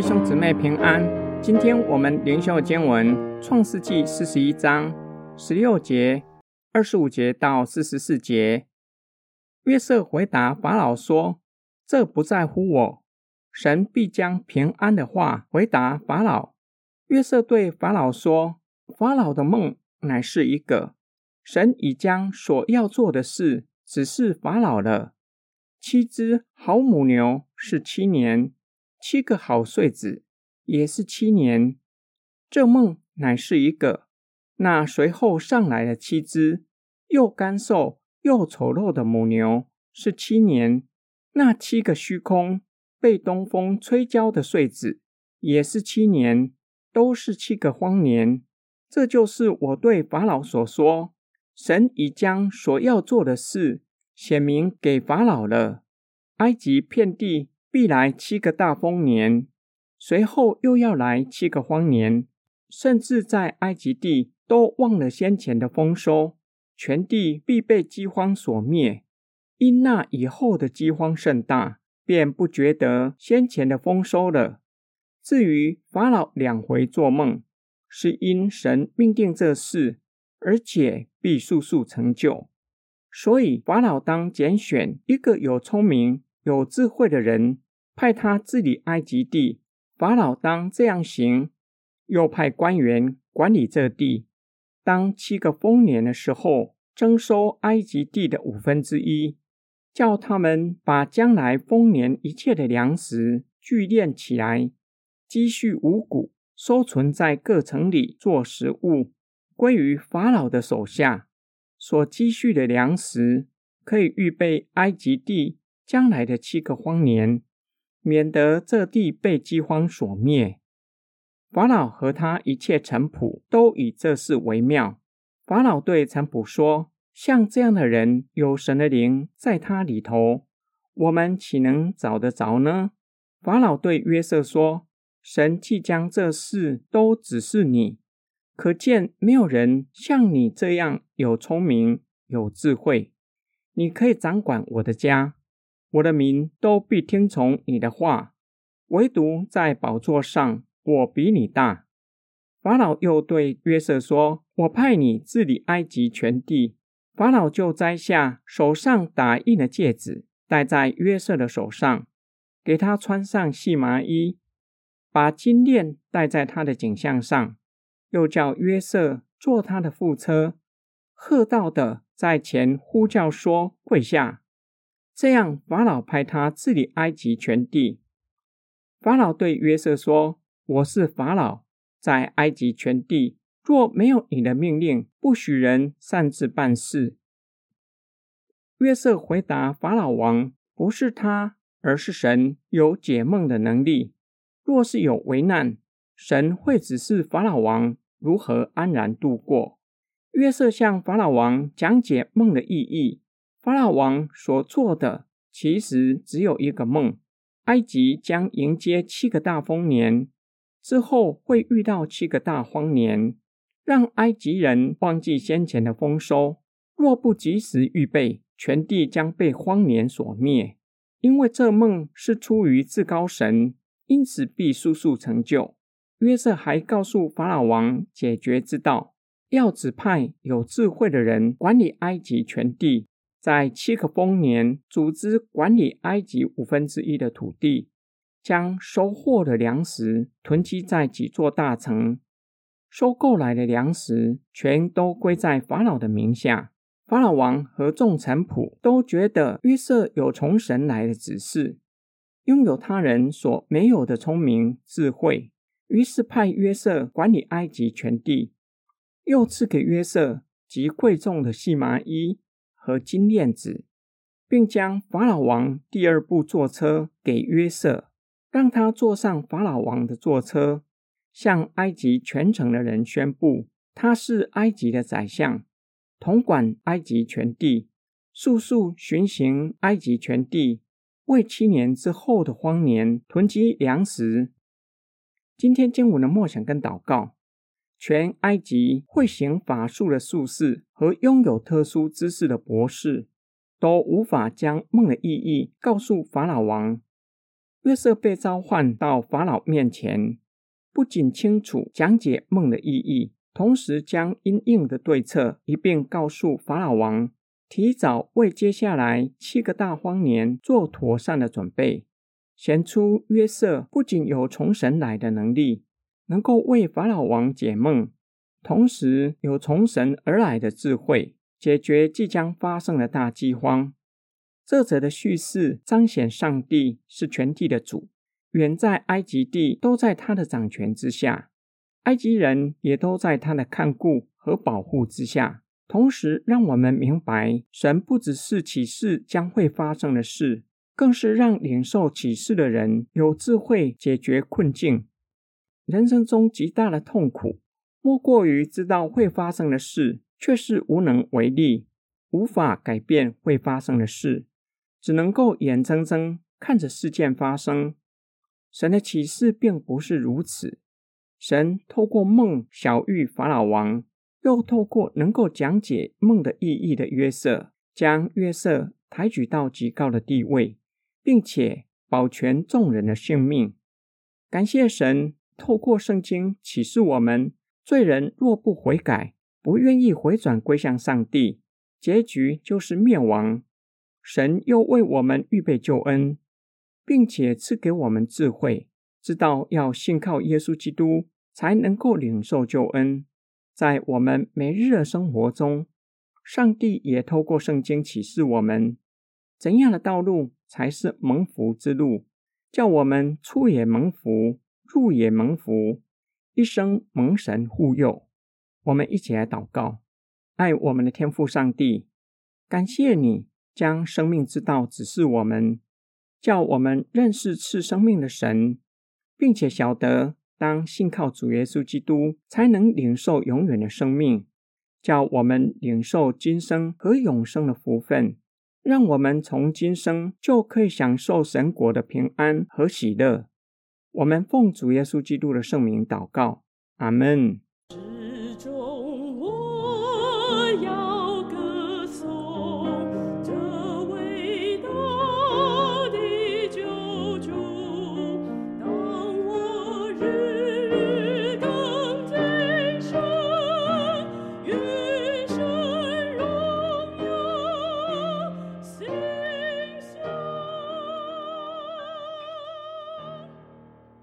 弟兄姊妹平安。今天我们灵修经文《创世纪四十一章十六节、二十五节到四十四节。约瑟回答法老说：“这不在乎我，神必将平安的话回答法老。”约瑟对法老说：“法老的梦乃是一个，神已将所要做的事指示法老了。七只好母牛是七年，七个好穗子。”也是七年，这梦乃是一个。那随后上来的七只又干瘦又丑陋的母牛是七年，那七个虚空被东风吹焦的穗子也是七年，都是七个荒年。这就是我对法老所说：神已将所要做的事显明给法老了。埃及遍地必来七个大丰年。随后又要来七个荒年，甚至在埃及地都忘了先前的丰收，全地必被饥荒所灭。因那以后的饥荒甚大，便不觉得先前的丰收了。至于法老两回做梦，是因神命定这事，而且必速速成就。所以法老当拣选一个有聪明、有智慧的人，派他治理埃及地。法老当这样行，又派官员管理这地。当七个丰年的时候，征收埃及地的五分之一，叫他们把将来丰年一切的粮食聚敛起来，积蓄五谷，收存在各城里做食物，归于法老的手下。所积蓄的粮食，可以预备埃及地将来的七个荒年。免得这地被饥荒所灭。法老和他一切臣仆都以这事为妙。法老对臣仆说：“像这样的人，有神的灵在他里头，我们岂能找得着呢？”法老对约瑟说：“神即将这事都指示你，可见没有人像你这样有聪明有智慧。你可以掌管我的家。”我的民都必听从你的话，唯独在宝座上，我比你大。法老又对约瑟说：“我派你治理埃及全地。”法老就摘下手上打印的戒指，戴在约瑟的手上，给他穿上细麻衣，把金链戴在他的颈项上，又叫约瑟坐他的副车，喝道的在前呼叫说：“跪下。”这样，法老派他治理埃及全地。法老对约瑟说：“我是法老，在埃及全地，若没有你的命令，不许人擅自办事。”约瑟回答法老王：“不是他，而是神有解梦的能力。若是有危难，神会指示法老王如何安然度过。”约瑟向法老王讲解梦的意义。法老王所做的其实只有一个梦：埃及将迎接七个大丰年，之后会遇到七个大荒年，让埃及人忘记先前的丰收。若不及时预备，全地将被荒年所灭。因为这梦是出于至高神，因此必速速成就。约瑟还告诉法老王解决之道：要指派有智慧的人管理埃及全地。在七个丰年，组织管理埃及五分之一的土地，将收获的粮食囤积在几座大城。收购来的粮食全都归在法老的名下。法老王和众臣仆都觉得约瑟有从神来的指示，拥有他人所没有的聪明智慧，于是派约瑟管理埃及全地，又赐给约瑟极贵重的细麻衣。和金链子，并将法老王第二部坐车给约瑟，让他坐上法老王的坐车，向埃及全城的人宣布，他是埃及的宰相，统管埃及全地，速速巡行埃及全地，为七年之后的荒年囤积粮食。今天经文的默想跟祷告。全埃及会行法术的术士和拥有特殊知识的博士，都无法将梦的意义告诉法老王。约瑟被召唤到法老面前，不仅清楚讲解梦的意义，同时将因应的对策一并告诉法老王，提早为接下来七个大荒年做妥善的准备，显出约瑟不仅有从神来的能力，能够为法老王解梦，同时有从神而来的智慧，解决即将发生的大饥荒。这则的叙事彰显上帝是全地的主，远在埃及地都在他的掌权之下，埃及人也都在他的看顾和保护之下。同时，让我们明白，神不只是启示将会发生的事，更是让领受启示的人有智慧解决困境。人生中极大的痛苦，莫过于知道会发生的事，却是无能为力，无法改变会发生的事。只能够眼睁睁看着事件发生。神的启示并不是如此。神透过梦小玉法老王，又透过能够讲解梦的意义的约瑟，将约瑟抬举到极高的地位，并且保全众人的性命。感谢神透过圣经启示我们：罪人若不悔改，不愿意回转归向上帝，结局就是灭亡。神又为我们预备救恩，并且赐给我们智慧，知道要信靠耶稣基督才能够领受救恩。在我们每日的生活中，上帝也透过圣经启示我们怎样的道路才是蒙福之路，叫我们出也蒙福，入也蒙福，一生蒙神护佑。我们一起来祷告，爱我们的天父上帝，感谢你。将生命之道指示我们，叫我们认识赐生命的神，并且晓得当信靠主耶稣基督，才能领受永远的生命。叫我们领受今生和永生的福分，让我们从今生就可以享受神国的平安和喜乐。我们奉主耶稣基督的圣名祷告，阿门。